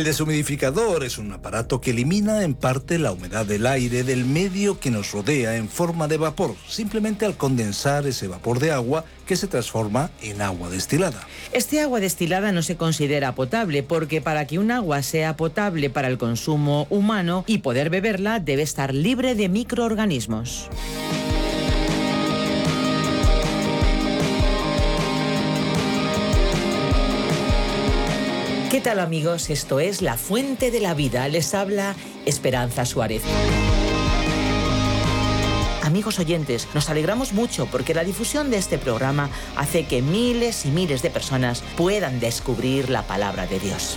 El deshumidificador es un aparato que elimina en parte la humedad del aire del medio que nos rodea en forma de vapor, simplemente al condensar ese vapor de agua que se transforma en agua destilada. Este agua destilada no se considera potable porque para que un agua sea potable para el consumo humano y poder beberla debe estar libre de microorganismos. ¿Qué tal amigos? Esto es La Fuente de la Vida. Les habla Esperanza Suárez. Amigos oyentes, nos alegramos mucho porque la difusión de este programa hace que miles y miles de personas puedan descubrir la palabra de Dios.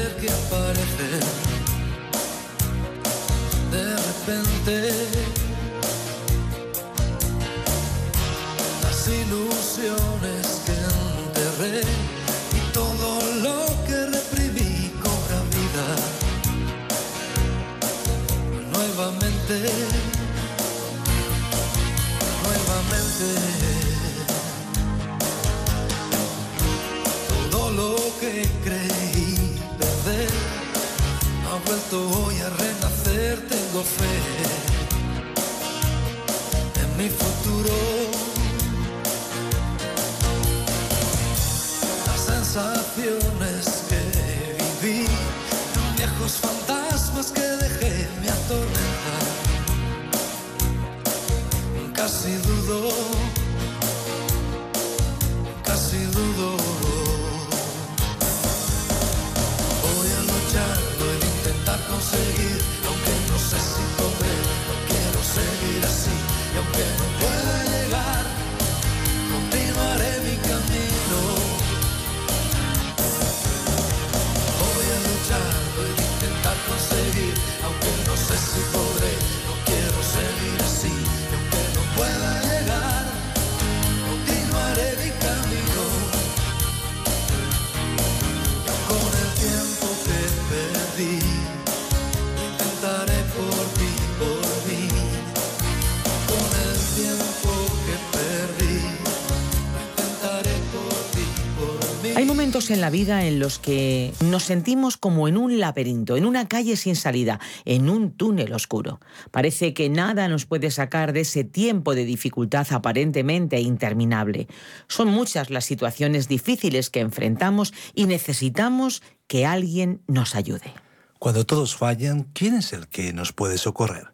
Ayer que aparecen time. En la vida en los que nos sentimos como en un laberinto, en una calle sin salida, en un túnel oscuro. Parece que nada nos puede sacar de ese tiempo de dificultad aparentemente interminable. Son muchas las situaciones difíciles que enfrentamos y necesitamos que alguien nos ayude. Cuando todos fallan, ¿quién es el que nos puede socorrer?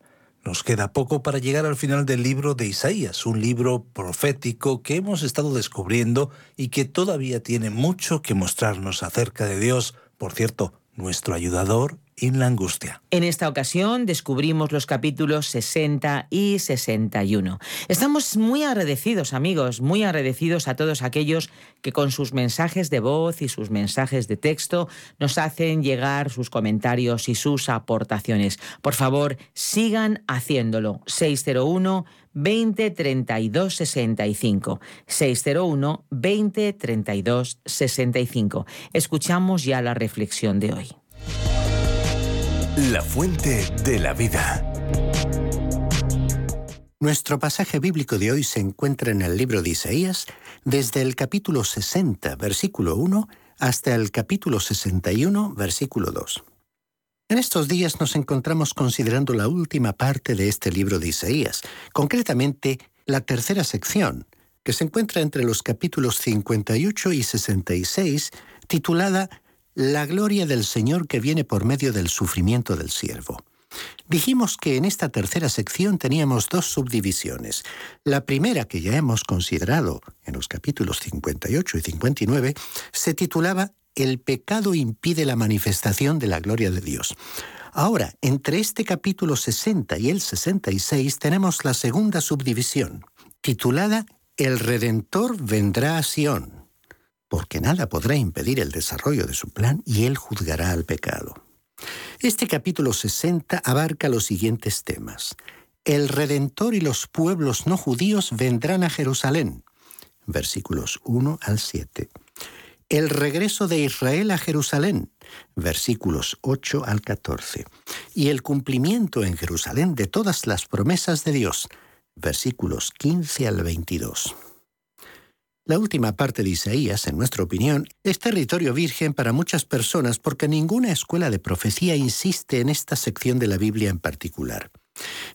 Nos queda poco para llegar al final del libro de Isaías, un libro profético que hemos estado descubriendo y que todavía tiene mucho que mostrarnos acerca de Dios, por cierto, nuestro ayudador en la angustia. En esta ocasión descubrimos los capítulos 60 y 61. Estamos muy agradecidos, amigos, muy agradecidos a todos aquellos que con sus mensajes de voz y sus mensajes de texto nos hacen llegar sus comentarios y sus aportaciones. Por favor, sigan haciéndolo. 601 20 32 65. 601 20 32 65. Escuchamos ya la reflexión de hoy. La fuente de la vida. Nuestro pasaje bíblico de hoy se encuentra en el libro de Isaías desde el capítulo 60, versículo 1, hasta el capítulo 61, versículo 2. En estos días nos encontramos considerando la última parte de este libro de Isaías, concretamente la tercera sección, que se encuentra entre los capítulos 58 y 66, titulada La gloria del Señor que viene por medio del sufrimiento del siervo. Dijimos que en esta tercera sección teníamos dos subdivisiones. La primera, que ya hemos considerado en los capítulos 58 y 59, se titulaba el pecado impide la manifestación de la gloria de Dios. Ahora, entre este capítulo 60 y el 66 tenemos la segunda subdivisión, titulada El Redentor vendrá a Sión, porque nada podrá impedir el desarrollo de su plan y él juzgará al pecado. Este capítulo 60 abarca los siguientes temas. El Redentor y los pueblos no judíos vendrán a Jerusalén. Versículos 1 al 7 el regreso de Israel a Jerusalén, versículos 8 al 14, y el cumplimiento en Jerusalén de todas las promesas de Dios, versículos 15 al 22. La última parte de Isaías, en nuestra opinión, es territorio virgen para muchas personas porque ninguna escuela de profecía insiste en esta sección de la Biblia en particular.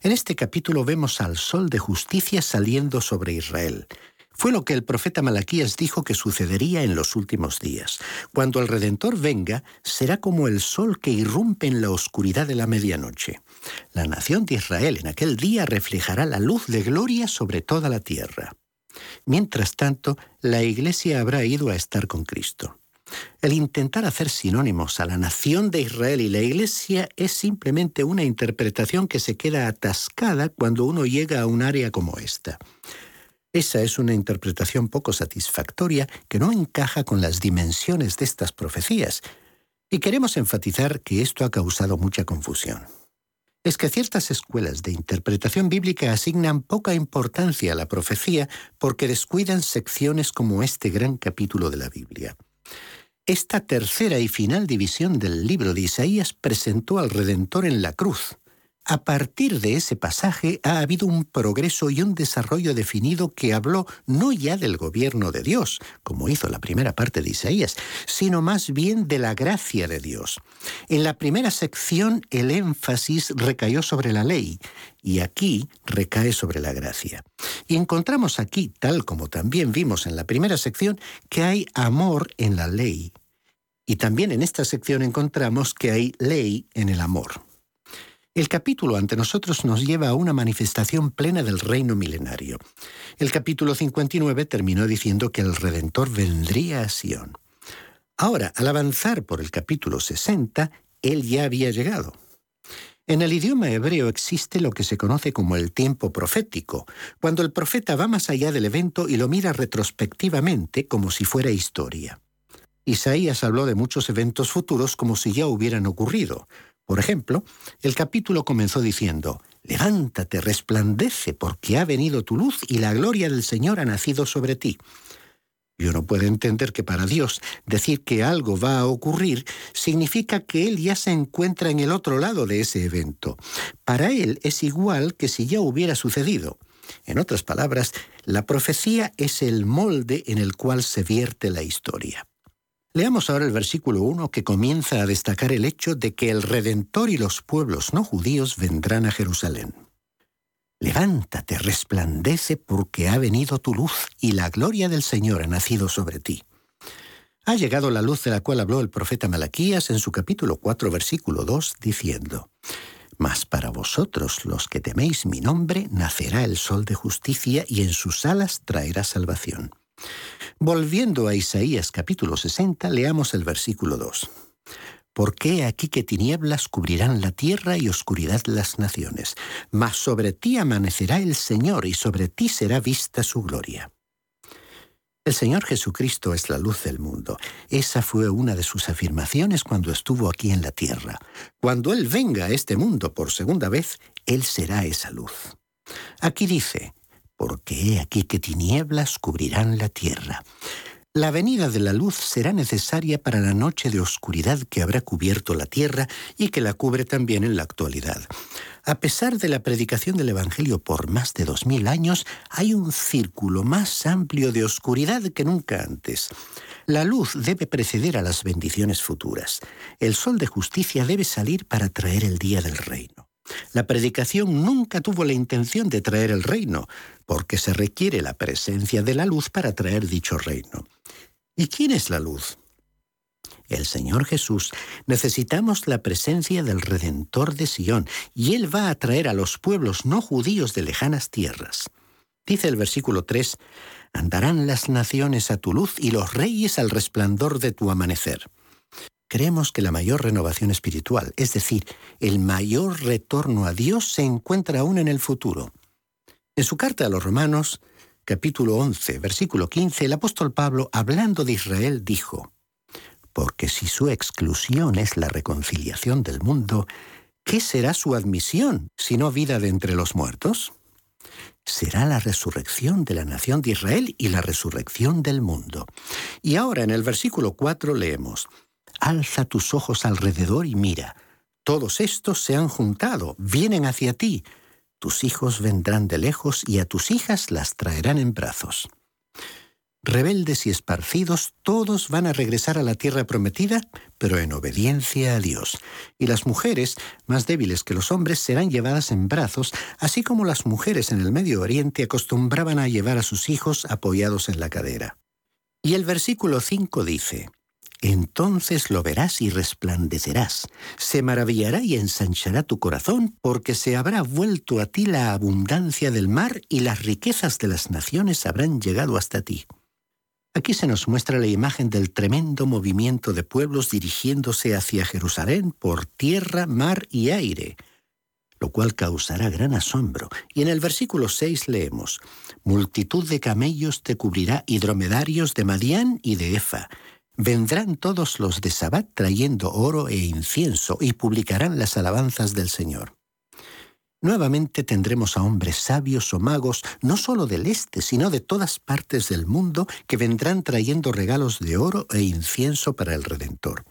En este capítulo vemos al sol de justicia saliendo sobre Israel, fue lo que el profeta Malaquías dijo que sucedería en los últimos días. Cuando el Redentor venga, será como el sol que irrumpe en la oscuridad de la medianoche. La nación de Israel en aquel día reflejará la luz de gloria sobre toda la tierra. Mientras tanto, la Iglesia habrá ido a estar con Cristo. El intentar hacer sinónimos a la nación de Israel y la Iglesia es simplemente una interpretación que se queda atascada cuando uno llega a un área como esta. Esa es una interpretación poco satisfactoria que no encaja con las dimensiones de estas profecías, y queremos enfatizar que esto ha causado mucha confusión. Es que ciertas escuelas de interpretación bíblica asignan poca importancia a la profecía porque descuidan secciones como este gran capítulo de la Biblia. Esta tercera y final división del libro de Isaías presentó al Redentor en la cruz, a partir de ese pasaje ha habido un progreso y un desarrollo definido que habló no ya del gobierno de Dios, como hizo la primera parte de Isaías, sino más bien de la gracia de Dios. En la primera sección el énfasis recayó sobre la ley y aquí recae sobre la gracia. Y encontramos aquí, tal como también vimos en la primera sección, que hay amor en la ley. Y también en esta sección encontramos que hay ley en el amor. El capítulo ante nosotros nos lleva a una manifestación plena del reino milenario. El capítulo 59 terminó diciendo que el Redentor vendría a Sión. Ahora, al avanzar por el capítulo 60, él ya había llegado. En el idioma hebreo existe lo que se conoce como el tiempo profético, cuando el profeta va más allá del evento y lo mira retrospectivamente como si fuera historia. Isaías habló de muchos eventos futuros como si ya hubieran ocurrido, por ejemplo, el capítulo comenzó diciendo, Levántate, resplandece, porque ha venido tu luz y la gloria del Señor ha nacido sobre ti. Yo no puedo entender que para Dios decir que algo va a ocurrir significa que Él ya se encuentra en el otro lado de ese evento. Para Él es igual que si ya hubiera sucedido. En otras palabras, la profecía es el molde en el cual se vierte la historia. Leamos ahora el versículo 1 que comienza a destacar el hecho de que el Redentor y los pueblos no judíos vendrán a Jerusalén. Levántate, resplandece, porque ha venido tu luz y la gloria del Señor ha nacido sobre ti. Ha llegado la luz de la cual habló el profeta Malaquías en su capítulo 4, versículo 2, diciendo, Mas para vosotros los que teméis mi nombre, nacerá el sol de justicia y en sus alas traerá salvación. Volviendo a Isaías capítulo 60, leamos el versículo 2. Porque aquí que tinieblas cubrirán la tierra y oscuridad las naciones, mas sobre ti amanecerá el Señor y sobre ti será vista su gloria. El Señor Jesucristo es la luz del mundo. Esa fue una de sus afirmaciones cuando estuvo aquí en la tierra. Cuando Él venga a este mundo por segunda vez, Él será esa luz. Aquí dice, porque he aquí que tinieblas cubrirán la tierra. La venida de la luz será necesaria para la noche de oscuridad que habrá cubierto la tierra y que la cubre también en la actualidad. A pesar de la predicación del Evangelio por más de dos mil años, hay un círculo más amplio de oscuridad que nunca antes. La luz debe preceder a las bendiciones futuras. El sol de justicia debe salir para traer el día del reino. La predicación nunca tuvo la intención de traer el reino, porque se requiere la presencia de la luz para traer dicho reino. ¿Y quién es la luz? El Señor Jesús. Necesitamos la presencia del Redentor de Sión, y Él va a traer a los pueblos no judíos de lejanas tierras. Dice el versículo 3, Andarán las naciones a tu luz y los reyes al resplandor de tu amanecer. Creemos que la mayor renovación espiritual, es decir, el mayor retorno a Dios, se encuentra aún en el futuro. En su carta a los romanos, capítulo 11, versículo 15, el apóstol Pablo, hablando de Israel, dijo, Porque si su exclusión es la reconciliación del mundo, ¿qué será su admisión, sino vida de entre los muertos? Será la resurrección de la nación de Israel y la resurrección del mundo. Y ahora en el versículo 4 leemos, Alza tus ojos alrededor y mira. Todos estos se han juntado, vienen hacia ti. Tus hijos vendrán de lejos y a tus hijas las traerán en brazos. Rebeldes y esparcidos, todos van a regresar a la tierra prometida, pero en obediencia a Dios. Y las mujeres, más débiles que los hombres, serán llevadas en brazos, así como las mujeres en el Medio Oriente acostumbraban a llevar a sus hijos apoyados en la cadera. Y el versículo 5 dice, entonces lo verás y resplandecerás. Se maravillará y ensanchará tu corazón, porque se habrá vuelto a ti la abundancia del mar y las riquezas de las naciones habrán llegado hasta ti. Aquí se nos muestra la imagen del tremendo movimiento de pueblos dirigiéndose hacia Jerusalén por tierra, mar y aire, lo cual causará gran asombro. Y en el versículo 6 leemos, Multitud de camellos te cubrirá y dromedarios de Madián y de Efa Vendrán todos los de Sabat trayendo oro e incienso y publicarán las alabanzas del Señor. Nuevamente tendremos a hombres sabios o magos, no solo del este, sino de todas partes del mundo, que vendrán trayendo regalos de oro e incienso para el Redentor.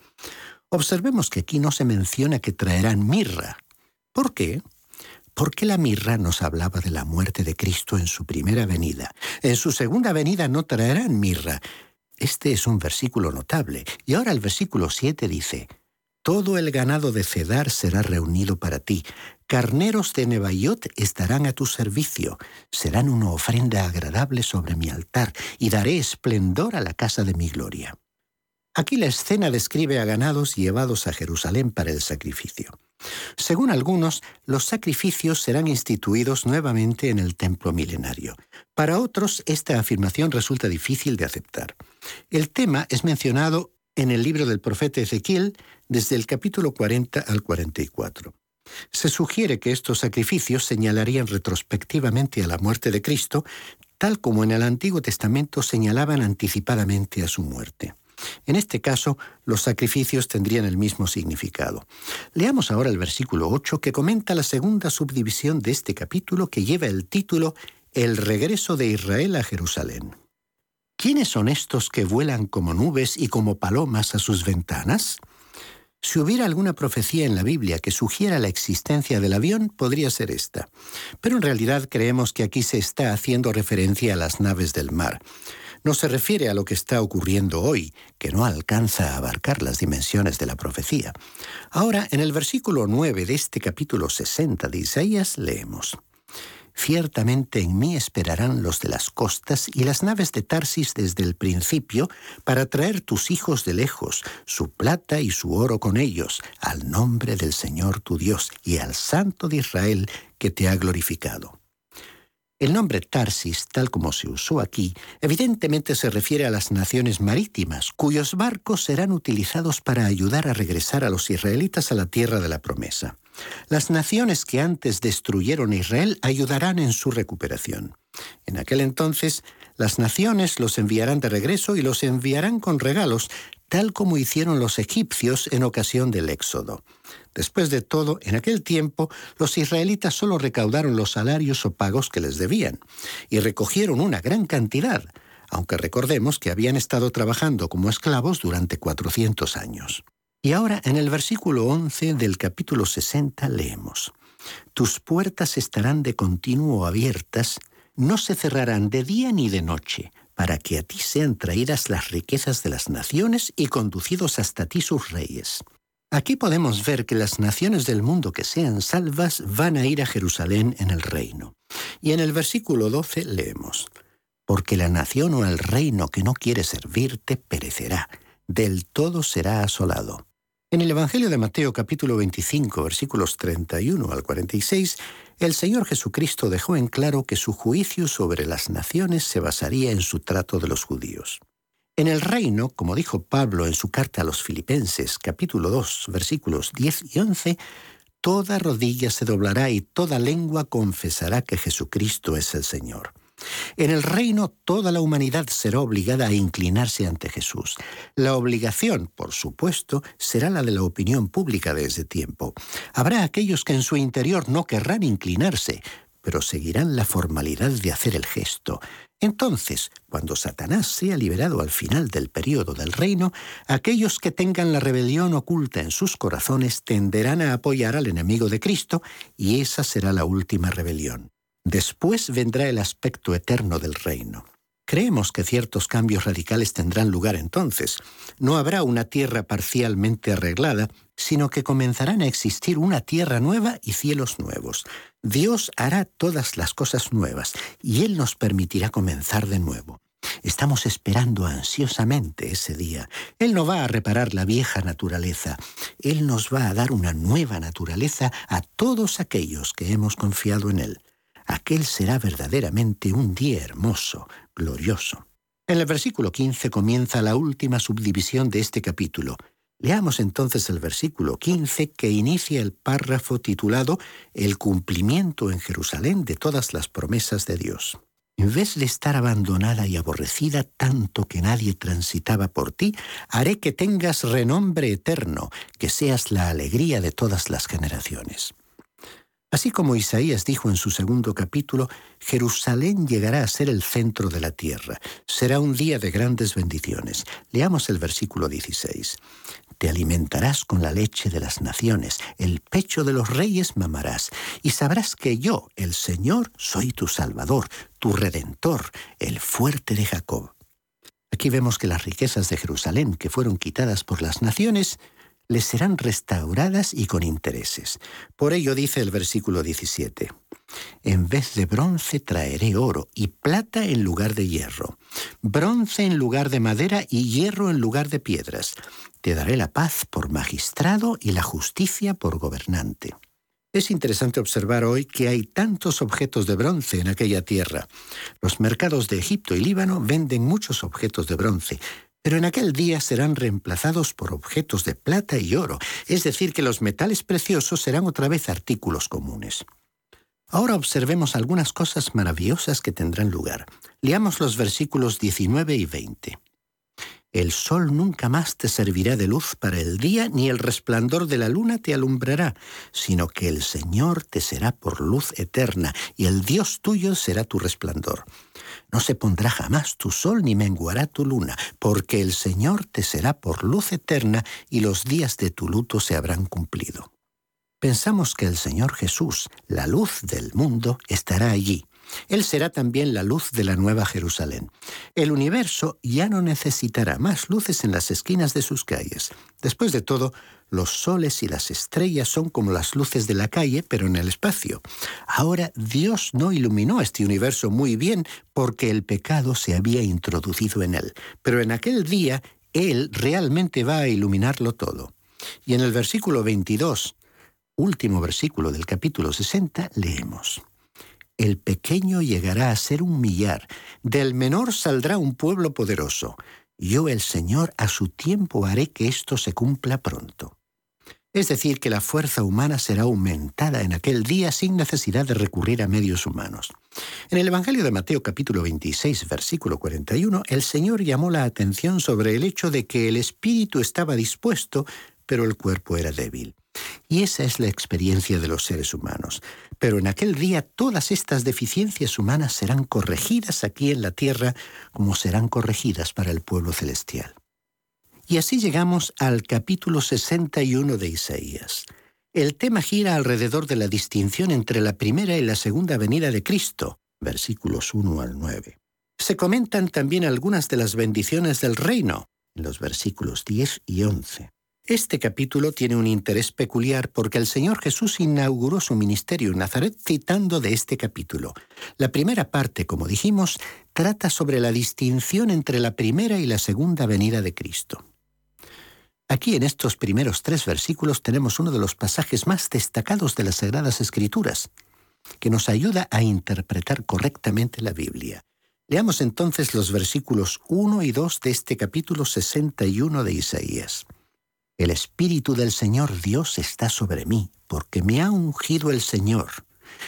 Observemos que aquí no se menciona que traerán mirra. ¿Por qué? Porque la mirra nos hablaba de la muerte de Cristo en su primera venida. En su segunda venida no traerán mirra, este es un versículo notable. Y ahora el versículo 7 dice, Todo el ganado de Cedar será reunido para ti. Carneros de Nebaiot estarán a tu servicio. Serán una ofrenda agradable sobre mi altar, y daré esplendor a la casa de mi gloria. Aquí la escena describe a ganados llevados a Jerusalén para el sacrificio. Según algunos, los sacrificios serán instituidos nuevamente en el templo milenario. Para otros, esta afirmación resulta difícil de aceptar. El tema es mencionado en el libro del profeta Ezequiel desde el capítulo 40 al 44. Se sugiere que estos sacrificios señalarían retrospectivamente a la muerte de Cristo, tal como en el Antiguo Testamento señalaban anticipadamente a su muerte. En este caso, los sacrificios tendrían el mismo significado. Leamos ahora el versículo 8 que comenta la segunda subdivisión de este capítulo que lleva el título El regreso de Israel a Jerusalén. ¿Quiénes son estos que vuelan como nubes y como palomas a sus ventanas? Si hubiera alguna profecía en la Biblia que sugiera la existencia del avión, podría ser esta. Pero en realidad creemos que aquí se está haciendo referencia a las naves del mar no se refiere a lo que está ocurriendo hoy, que no alcanza a abarcar las dimensiones de la profecía. Ahora, en el versículo 9 de este capítulo 60 de Isaías, leemos. Ciertamente en mí esperarán los de las costas y las naves de Tarsis desde el principio, para traer tus hijos de lejos, su plata y su oro con ellos, al nombre del Señor tu Dios y al Santo de Israel que te ha glorificado. El nombre Tarsis, tal como se usó aquí, evidentemente se refiere a las naciones marítimas, cuyos barcos serán utilizados para ayudar a regresar a los israelitas a la tierra de la promesa. Las naciones que antes destruyeron a Israel ayudarán en su recuperación. En aquel entonces, las naciones los enviarán de regreso y los enviarán con regalos, tal como hicieron los egipcios en ocasión del Éxodo. Después de todo, en aquel tiempo, los israelitas solo recaudaron los salarios o pagos que les debían, y recogieron una gran cantidad, aunque recordemos que habían estado trabajando como esclavos durante 400 años. Y ahora, en el versículo 11 del capítulo 60 leemos, Tus puertas estarán de continuo abiertas, no se cerrarán de día ni de noche, para que a ti sean traídas las riquezas de las naciones y conducidos hasta ti sus reyes. Aquí podemos ver que las naciones del mundo que sean salvas van a ir a Jerusalén en el reino. Y en el versículo 12 leemos, Porque la nación o el reino que no quiere servirte perecerá, del todo será asolado. En el Evangelio de Mateo capítulo 25 versículos 31 al 46, el Señor Jesucristo dejó en claro que su juicio sobre las naciones se basaría en su trato de los judíos. En el reino, como dijo Pablo en su carta a los Filipenses, capítulo 2, versículos 10 y 11, toda rodilla se doblará y toda lengua confesará que Jesucristo es el Señor. En el reino toda la humanidad será obligada a inclinarse ante Jesús. La obligación, por supuesto, será la de la opinión pública de ese tiempo. Habrá aquellos que en su interior no querrán inclinarse, pero seguirán la formalidad de hacer el gesto. Entonces, cuando Satanás sea liberado al final del período del reino, aquellos que tengan la rebelión oculta en sus corazones tenderán a apoyar al enemigo de Cristo y esa será la última rebelión. Después vendrá el aspecto eterno del reino. Creemos que ciertos cambios radicales tendrán lugar entonces. No habrá una tierra parcialmente arreglada, sino que comenzarán a existir una tierra nueva y cielos nuevos. Dios hará todas las cosas nuevas y Él nos permitirá comenzar de nuevo. Estamos esperando ansiosamente ese día. Él no va a reparar la vieja naturaleza. Él nos va a dar una nueva naturaleza a todos aquellos que hemos confiado en Él aquel será verdaderamente un día hermoso, glorioso. En el versículo 15 comienza la última subdivisión de este capítulo. Leamos entonces el versículo 15 que inicia el párrafo titulado El cumplimiento en Jerusalén de todas las promesas de Dios. En vez de estar abandonada y aborrecida tanto que nadie transitaba por ti, haré que tengas renombre eterno, que seas la alegría de todas las generaciones. Así como Isaías dijo en su segundo capítulo, Jerusalén llegará a ser el centro de la tierra. Será un día de grandes bendiciones. Leamos el versículo 16. Te alimentarás con la leche de las naciones, el pecho de los reyes mamarás, y sabrás que yo, el Señor, soy tu Salvador, tu Redentor, el fuerte de Jacob. Aquí vemos que las riquezas de Jerusalén que fueron quitadas por las naciones les serán restauradas y con intereses. Por ello dice el versículo 17, En vez de bronce traeré oro y plata en lugar de hierro, bronce en lugar de madera y hierro en lugar de piedras. Te daré la paz por magistrado y la justicia por gobernante. Es interesante observar hoy que hay tantos objetos de bronce en aquella tierra. Los mercados de Egipto y Líbano venden muchos objetos de bronce, pero en aquel día serán reemplazados por objetos de plata y oro, es decir, que los metales preciosos serán otra vez artículos comunes. Ahora observemos algunas cosas maravillosas que tendrán lugar. Leamos los versículos 19 y 20. El sol nunca más te servirá de luz para el día, ni el resplandor de la luna te alumbrará, sino que el Señor te será por luz eterna, y el Dios tuyo será tu resplandor. No se pondrá jamás tu sol ni menguará tu luna, porque el Señor te será por luz eterna, y los días de tu luto se habrán cumplido. Pensamos que el Señor Jesús, la luz del mundo, estará allí él será también la luz de la nueva Jerusalén. El universo ya no necesitará más luces en las esquinas de sus calles. Después de todo, los soles y las estrellas son como las luces de la calle, pero en el espacio. Ahora Dios no iluminó este universo muy bien porque el pecado se había introducido en él. Pero en aquel día Él realmente va a iluminarlo todo. Y en el versículo 22, último versículo del capítulo 60, leemos. El pequeño llegará a ser un millar, del menor saldrá un pueblo poderoso. Yo el Señor a su tiempo haré que esto se cumpla pronto. Es decir, que la fuerza humana será aumentada en aquel día sin necesidad de recurrir a medios humanos. En el Evangelio de Mateo capítulo 26, versículo 41, el Señor llamó la atención sobre el hecho de que el espíritu estaba dispuesto, pero el cuerpo era débil. Y esa es la experiencia de los seres humanos. Pero en aquel día todas estas deficiencias humanas serán corregidas aquí en la tierra como serán corregidas para el pueblo celestial. Y así llegamos al capítulo 61 de Isaías. El tema gira alrededor de la distinción entre la primera y la segunda venida de Cristo, versículos 1 al 9. Se comentan también algunas de las bendiciones del reino, en los versículos 10 y 11. Este capítulo tiene un interés peculiar porque el Señor Jesús inauguró su ministerio en Nazaret citando de este capítulo. La primera parte, como dijimos, trata sobre la distinción entre la primera y la segunda venida de Cristo. Aquí en estos primeros tres versículos tenemos uno de los pasajes más destacados de las Sagradas Escrituras, que nos ayuda a interpretar correctamente la Biblia. Leamos entonces los versículos 1 y 2 de este capítulo 61 de Isaías. El Espíritu del Señor Dios está sobre mí, porque me ha ungido el Señor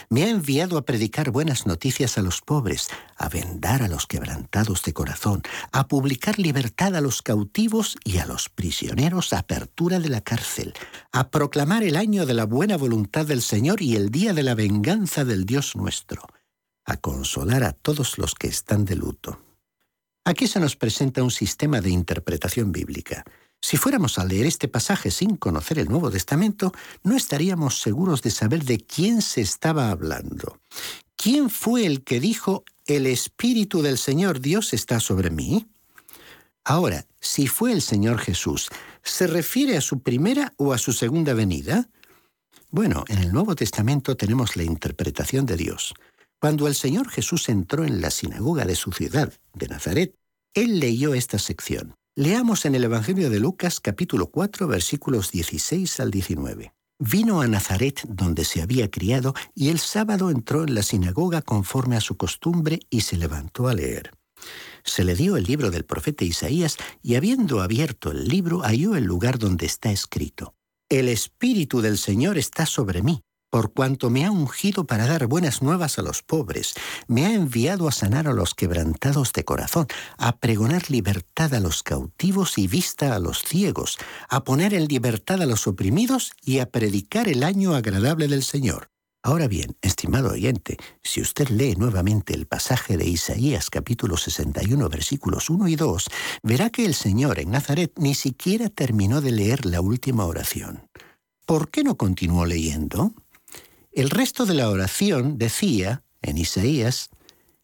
me ha enviado a predicar buenas noticias a los pobres, a vendar a los quebrantados de corazón, a publicar libertad a los cautivos y a los prisioneros apertura de la cárcel, a proclamar el año de la buena voluntad del Señor y el día de la venganza del Dios nuestro, a consolar a todos los que están de luto. Aquí se nos presenta un sistema de interpretación bíblica. Si fuéramos a leer este pasaje sin conocer el Nuevo Testamento, no estaríamos seguros de saber de quién se estaba hablando. ¿Quién fue el que dijo, el Espíritu del Señor Dios está sobre mí? Ahora, si fue el Señor Jesús, ¿se refiere a su primera o a su segunda venida? Bueno, en el Nuevo Testamento tenemos la interpretación de Dios. Cuando el Señor Jesús entró en la sinagoga de su ciudad, de Nazaret, Él leyó esta sección. Leamos en el Evangelio de Lucas capítulo 4 versículos 16 al 19. Vino a Nazaret donde se había criado y el sábado entró en la sinagoga conforme a su costumbre y se levantó a leer. Se le dio el libro del profeta Isaías y habiendo abierto el libro halló el lugar donde está escrito. El Espíritu del Señor está sobre mí por cuanto me ha ungido para dar buenas nuevas a los pobres, me ha enviado a sanar a los quebrantados de corazón, a pregonar libertad a los cautivos y vista a los ciegos, a poner en libertad a los oprimidos y a predicar el año agradable del Señor. Ahora bien, estimado oyente, si usted lee nuevamente el pasaje de Isaías capítulo 61 versículos 1 y 2, verá que el Señor en Nazaret ni siquiera terminó de leer la última oración. ¿Por qué no continuó leyendo? El resto de la oración decía, en Isaías,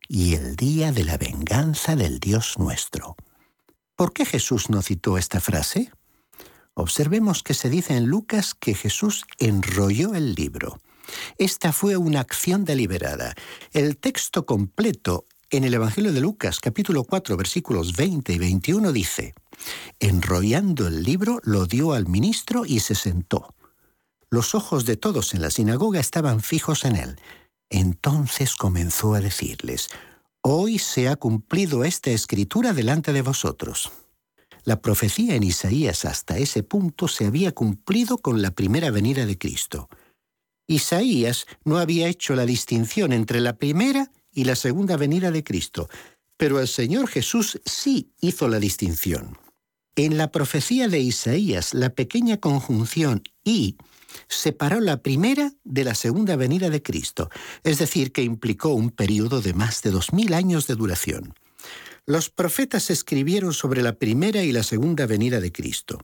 y el día de la venganza del Dios nuestro. ¿Por qué Jesús no citó esta frase? Observemos que se dice en Lucas que Jesús enrolló el libro. Esta fue una acción deliberada. El texto completo en el Evangelio de Lucas capítulo 4 versículos 20 y 21 dice, enrollando el libro lo dio al ministro y se sentó. Los ojos de todos en la sinagoga estaban fijos en él. Entonces comenzó a decirles, Hoy se ha cumplido esta escritura delante de vosotros. La profecía en Isaías hasta ese punto se había cumplido con la primera venida de Cristo. Isaías no había hecho la distinción entre la primera y la segunda venida de Cristo, pero el Señor Jesús sí hizo la distinción. En la profecía de Isaías, la pequeña conjunción y separó la primera de la segunda venida de Cristo, es decir, que implicó un periodo de más de dos mil años de duración. Los profetas escribieron sobre la primera y la segunda venida de Cristo.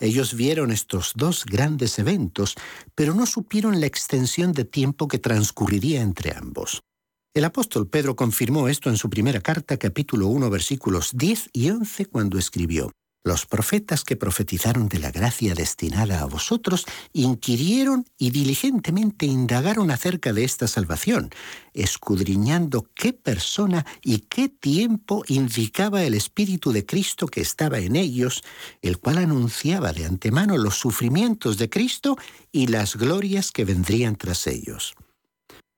Ellos vieron estos dos grandes eventos, pero no supieron la extensión de tiempo que transcurriría entre ambos. El apóstol Pedro confirmó esto en su primera carta, capítulo 1, versículos 10 y 11, cuando escribió, los profetas que profetizaron de la gracia destinada a vosotros inquirieron y diligentemente indagaron acerca de esta salvación, escudriñando qué persona y qué tiempo indicaba el Espíritu de Cristo que estaba en ellos, el cual anunciaba de antemano los sufrimientos de Cristo y las glorias que vendrían tras ellos.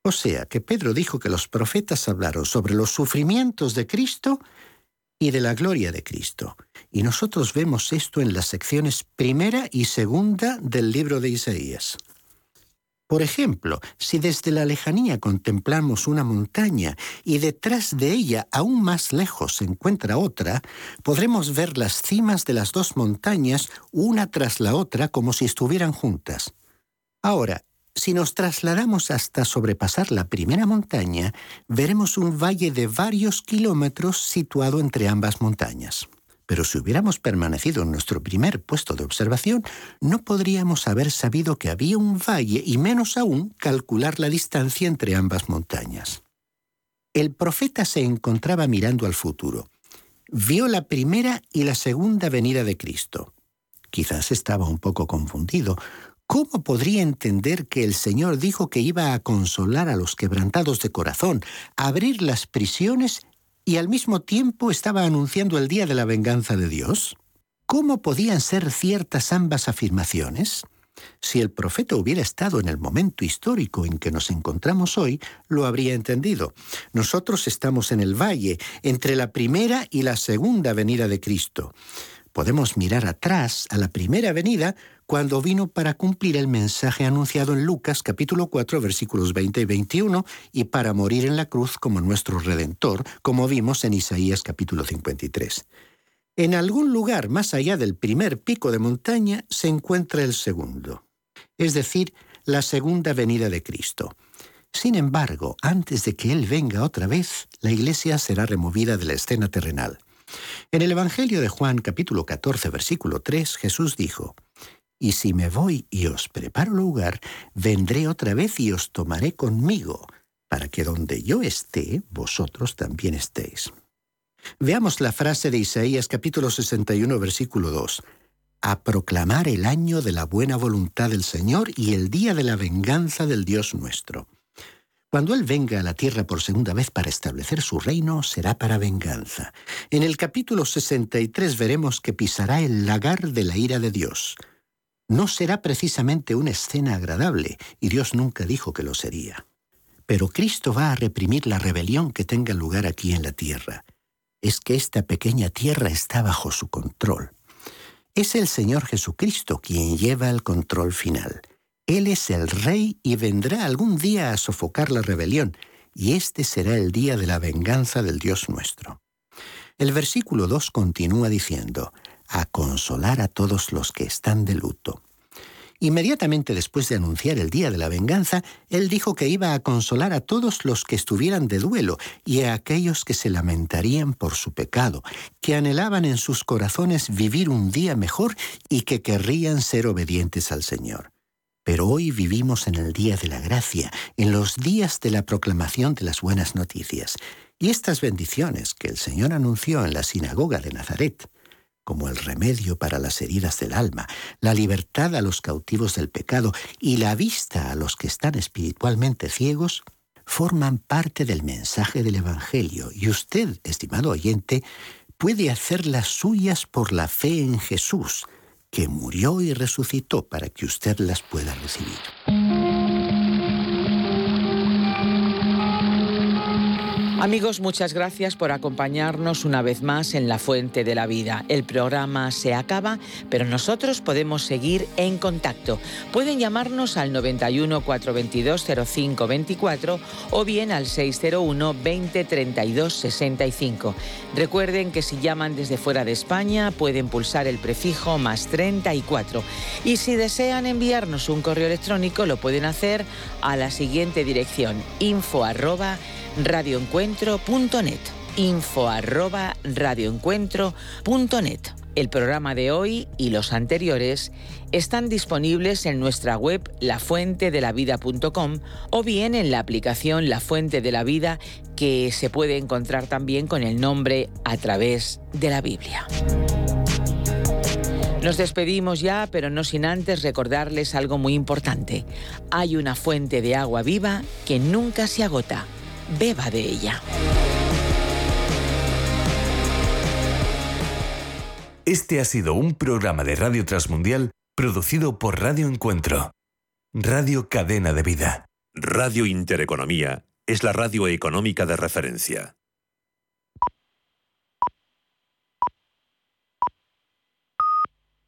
O sea que Pedro dijo que los profetas hablaron sobre los sufrimientos de Cristo y de la gloria de Cristo. Y nosotros vemos esto en las secciones primera y segunda del libro de Isaías. Por ejemplo, si desde la lejanía contemplamos una montaña y detrás de ella, aún más lejos, se encuentra otra, podremos ver las cimas de las dos montañas una tras la otra como si estuvieran juntas. Ahora, si nos trasladamos hasta sobrepasar la primera montaña, veremos un valle de varios kilómetros situado entre ambas montañas. Pero si hubiéramos permanecido en nuestro primer puesto de observación, no podríamos haber sabido que había un valle y menos aún calcular la distancia entre ambas montañas. El profeta se encontraba mirando al futuro. Vio la primera y la segunda venida de Cristo. Quizás estaba un poco confundido. ¿Cómo podría entender que el Señor dijo que iba a consolar a los quebrantados de corazón, abrir las prisiones y al mismo tiempo estaba anunciando el día de la venganza de Dios? ¿Cómo podían ser ciertas ambas afirmaciones? Si el profeta hubiera estado en el momento histórico en que nos encontramos hoy, lo habría entendido. Nosotros estamos en el valle, entre la primera y la segunda venida de Cristo. Podemos mirar atrás a la primera venida cuando vino para cumplir el mensaje anunciado en Lucas capítulo 4 versículos 20 y 21 y para morir en la cruz como nuestro redentor, como vimos en Isaías capítulo 53. En algún lugar más allá del primer pico de montaña se encuentra el segundo, es decir, la segunda venida de Cristo. Sin embargo, antes de que Él venga otra vez, la iglesia será removida de la escena terrenal. En el Evangelio de Juan capítulo 14 versículo 3 Jesús dijo, y si me voy y os preparo lugar, vendré otra vez y os tomaré conmigo, para que donde yo esté, vosotros también estéis. Veamos la frase de Isaías capítulo 61 versículo 2. A proclamar el año de la buena voluntad del Señor y el día de la venganza del Dios nuestro. Cuando Él venga a la tierra por segunda vez para establecer su reino, será para venganza. En el capítulo 63 veremos que pisará el lagar de la ira de Dios no será precisamente una escena agradable, y Dios nunca dijo que lo sería. Pero Cristo va a reprimir la rebelión que tenga lugar aquí en la tierra. Es que esta pequeña tierra está bajo su control. Es el Señor Jesucristo quien lleva el control final. Él es el Rey y vendrá algún día a sofocar la rebelión, y este será el día de la venganza del Dios nuestro. El versículo 2 continúa diciendo, a consolar a todos los que están de luto. Inmediatamente después de anunciar el día de la venganza, él dijo que iba a consolar a todos los que estuvieran de duelo y a aquellos que se lamentarían por su pecado, que anhelaban en sus corazones vivir un día mejor y que querrían ser obedientes al Señor. Pero hoy vivimos en el día de la gracia, en los días de la proclamación de las buenas noticias. Y estas bendiciones que el Señor anunció en la sinagoga de Nazaret, como el remedio para las heridas del alma, la libertad a los cautivos del pecado y la vista a los que están espiritualmente ciegos, forman parte del mensaje del Evangelio y usted, estimado oyente, puede hacerlas suyas por la fe en Jesús, que murió y resucitó para que usted las pueda recibir. Amigos, muchas gracias por acompañarnos una vez más en La Fuente de la Vida. El programa se acaba, pero nosotros podemos seguir en contacto. Pueden llamarnos al 91 422 0524 o bien al 601 20 32 65. Recuerden que si llaman desde fuera de España pueden pulsar el prefijo más 34. Y si desean enviarnos un correo electrónico lo pueden hacer a la siguiente dirección info arroba radioencuentro.net. Info arroba radioencuentro.net. El programa de hoy y los anteriores están disponibles en nuestra web lafuentedelavida.com o bien en la aplicación La Fuente de la Vida que se puede encontrar también con el nombre a través de la Biblia. Nos despedimos ya, pero no sin antes recordarles algo muy importante. Hay una fuente de agua viva que nunca se agota beba de ella. Este ha sido un programa de Radio Transmundial producido por Radio Encuentro, Radio Cadena de Vida. Radio Intereconomía es la radio económica de referencia.